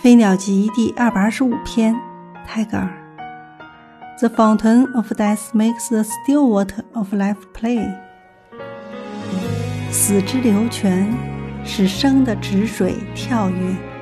飞鸟集第二百二十五篇泰戈尔 the fountain of death makes the still water of life play 死之流泉使生的止水跳跃